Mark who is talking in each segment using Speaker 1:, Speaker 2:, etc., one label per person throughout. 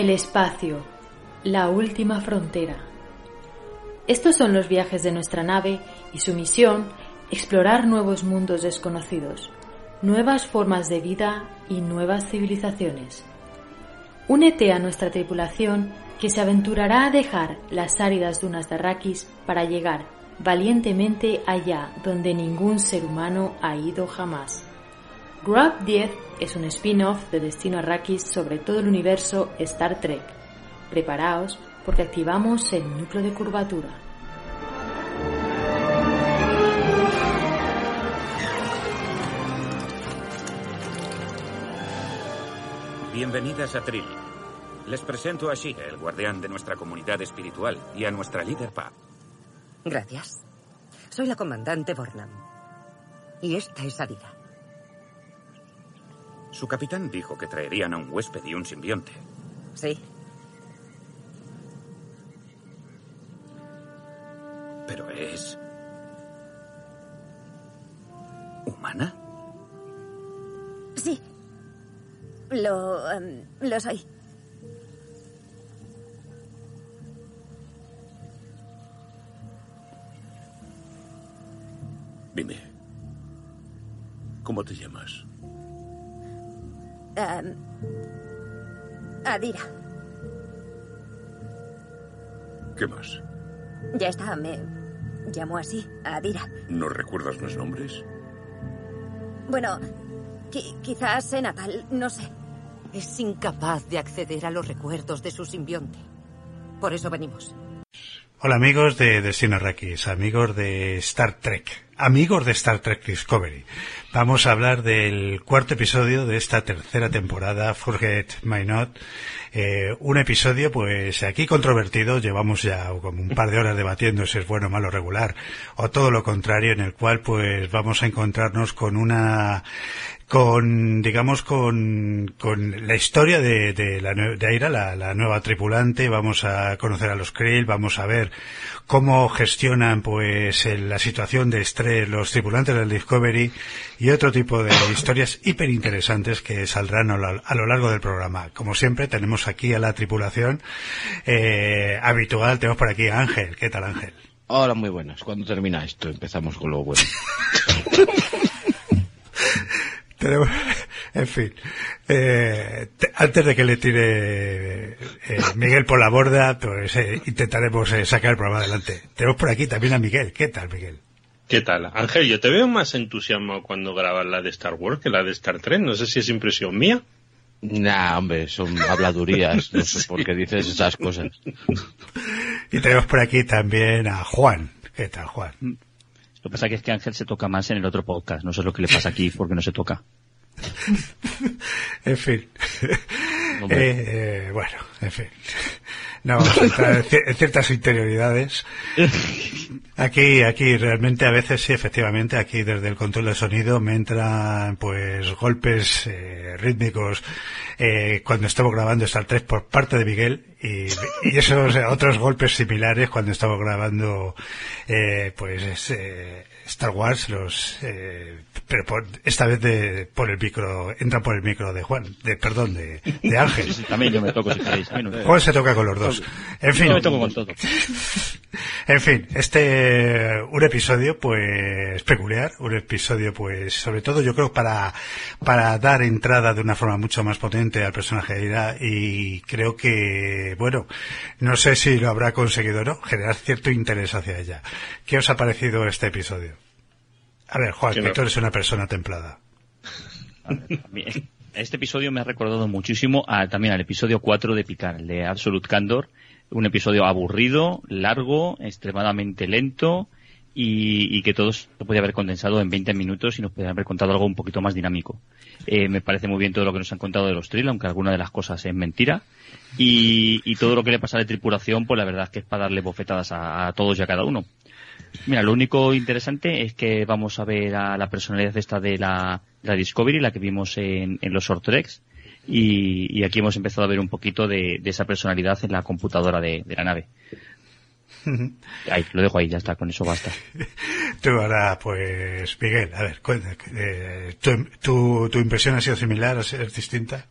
Speaker 1: El espacio, la última frontera. Estos son los viajes de nuestra nave y su misión, explorar nuevos mundos desconocidos, nuevas formas de vida y nuevas civilizaciones. Únete a nuestra tripulación que se aventurará a dejar las áridas dunas de Arrakis para llegar valientemente allá donde ningún ser humano ha ido jamás. Grub 10 es un spin-off de Destino Arrakis sobre todo el universo Star Trek. Preparaos porque activamos el núcleo de curvatura.
Speaker 2: Bienvenidas a Trill. Les presento a Shira, el guardián de nuestra comunidad espiritual, y a nuestra líder Pa.
Speaker 3: Gracias. Soy la comandante Bornam. Y esta es Adira.
Speaker 2: Su capitán dijo que traerían a un huésped y un simbionte.
Speaker 3: Sí.
Speaker 2: Pero es... ¿Humana?
Speaker 3: Sí. Lo... em, lo soy.
Speaker 4: Dime, ¿cómo te llamas?
Speaker 3: Em, Adira.
Speaker 4: ¿Qué más?
Speaker 3: Ya está, me llamo así, Adira.
Speaker 4: ¿No recuerdas los nombres?
Speaker 3: Bueno, qui- quizás en natal, no sé. Es incapaz de acceder a los recuerdos de su simbionte. Por eso venimos.
Speaker 5: Hola amigos de Destino Arrakis, amigos de Star Trek, amigos de Star Trek Discovery. Vamos a hablar del cuarto episodio de esta tercera temporada, Forget My Not. Eh, un episodio, pues aquí controvertido, llevamos ya como un par de horas debatiendo si es bueno, malo, regular, o todo lo contrario, en el cual pues vamos a encontrarnos con una con digamos con, con la historia de, de, la, de Aira, la, la nueva tripulante, vamos a conocer a los Krill, vamos a ver cómo gestionan pues el- la situación de estrés los tripulantes del Discovery y otro tipo de historias hiper interesantes que saldrán a lo, a lo largo del programa. Como siempre tenemos aquí a la tripulación eh, habitual, tenemos por aquí a Ángel. ¿Qué tal Ángel?
Speaker 6: Hola, muy buenas. ¿Cuándo termina esto? Empezamos con lo bueno.
Speaker 5: Tenemos, en fin, eh, te- antes de que le tire eh, Miguel por la borda, pues eh, intentaremos eh, sacar el programa adelante. Tenemos por aquí también a Miguel. ¿Qué tal, Miguel?
Speaker 7: ¿Qué tal? Ángel, yo te veo más entusiasmado cuando grabas la de Star Wars que la de Star Trek. No sé si es impresión mía.
Speaker 6: Nah, hombre, son habladurías. No sé por qué dices esas cosas.
Speaker 5: Y tenemos por aquí también a Juan. ¿Qué tal, Juan?
Speaker 8: Lo que pasa que es que Ángel se toca más en el otro podcast. No sé lo que le pasa aquí porque no se toca.
Speaker 5: En fin. Eh, eh, bueno, en fin. No vamos a entrar en ci- en ciertas interioridades. Aquí, aquí realmente a veces sí, efectivamente, aquí desde el control de sonido me entran pues golpes eh, rítmicos eh, cuando estamos grabando Star Trek por parte de Miguel y, y esos eh, otros golpes similares cuando estamos grabando eh, pues es, eh, Star Wars, los eh, pero por- esta vez de, por el micro, entra por el micro de Juan, de perdón, de, de Ángel.
Speaker 8: También yo me toco si queréis. No
Speaker 5: Juan se toca con los dos. En fin.
Speaker 8: Yo me toco con todo.
Speaker 5: En fin, este un episodio pues peculiar, un episodio pues sobre todo yo creo para para dar entrada de una forma mucho más potente al personaje de Ira y creo que bueno, no sé si lo habrá conseguido o no, generar cierto interés hacia ella. ¿Qué os ha parecido este episodio? A ver, Juan,
Speaker 7: Que
Speaker 5: tú eres una persona templada.
Speaker 8: A ver, también. Este episodio me ha recordado muchísimo a, también al episodio 4 de Picard, el de Absolute Candor. Un episodio aburrido, largo, extremadamente lento y, que todo se podía haber condensado en 20 minutos y nos podía haber contado algo un poquito más dinámico. Eh, me parece muy bien todo lo que nos han contado de los Trill, aunque alguna de las cosas es mentira. Y, todo lo que le pasa la tripulación, pues la verdad es que es para darle bofetadas a, todos y a cada uno. Mira, lo único interesante es que vamos a ver a la personalidad esta de la, Discovery, la que vimos en, los short y, aquí hemos empezado a ver un poquito de, esa personalidad en la computadora de la nave. Ahí, lo dejo ahí, ya está, con eso basta.
Speaker 5: Tú ahora, pues, Miguel, a ver, eh, ¿tu, tu, impresión ha sido similar, o es distinta?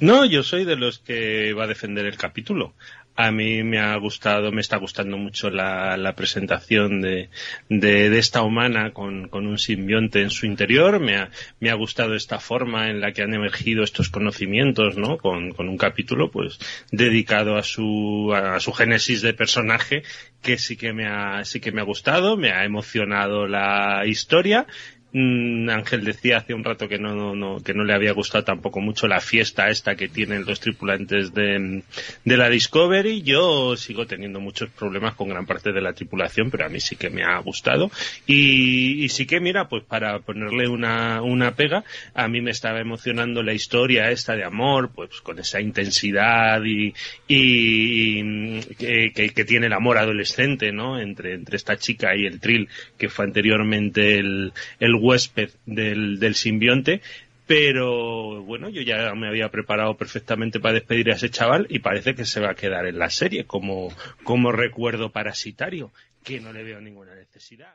Speaker 7: No, yo soy de los que va a defender el capítulo. A mí me ha gustado, me está gustando mucho la, la presentación de, de, esta humana con, con, un simbionte en su interior. Me ha, me ha gustado esta forma en la que han emergido estos conocimientos, ¿no? Con, con un capítulo, pues, dedicado a su, a su génesis de personaje que sí que me ha, sí que me ha gustado, me ha emocionado la historia Mm, Ángel decía hace un rato que no, no, que no le había gustado tampoco mucho la fiesta esta que tienen los tripulantes de, de, la Discovery. Yo sigo teniendo muchos problemas con gran parte de la tripulación, pero a mí sí que me ha gustado. Y, y sí que, mira, pues para ponerle una, una pega, a mí me estaba emocionando la historia esta de amor, pues con esa intensidad y, y, que, que, tiene el amor adolescente, ¿no? Entre, entre esta chica y el Trill, que fue anteriormente el, el huésped del, del simbionte, pero bueno, yo ya me había preparado perfectamente para despedir a ese chaval y parece que se va a quedar en la serie como, como recuerdo parasitario, que no le veo ninguna necesidad.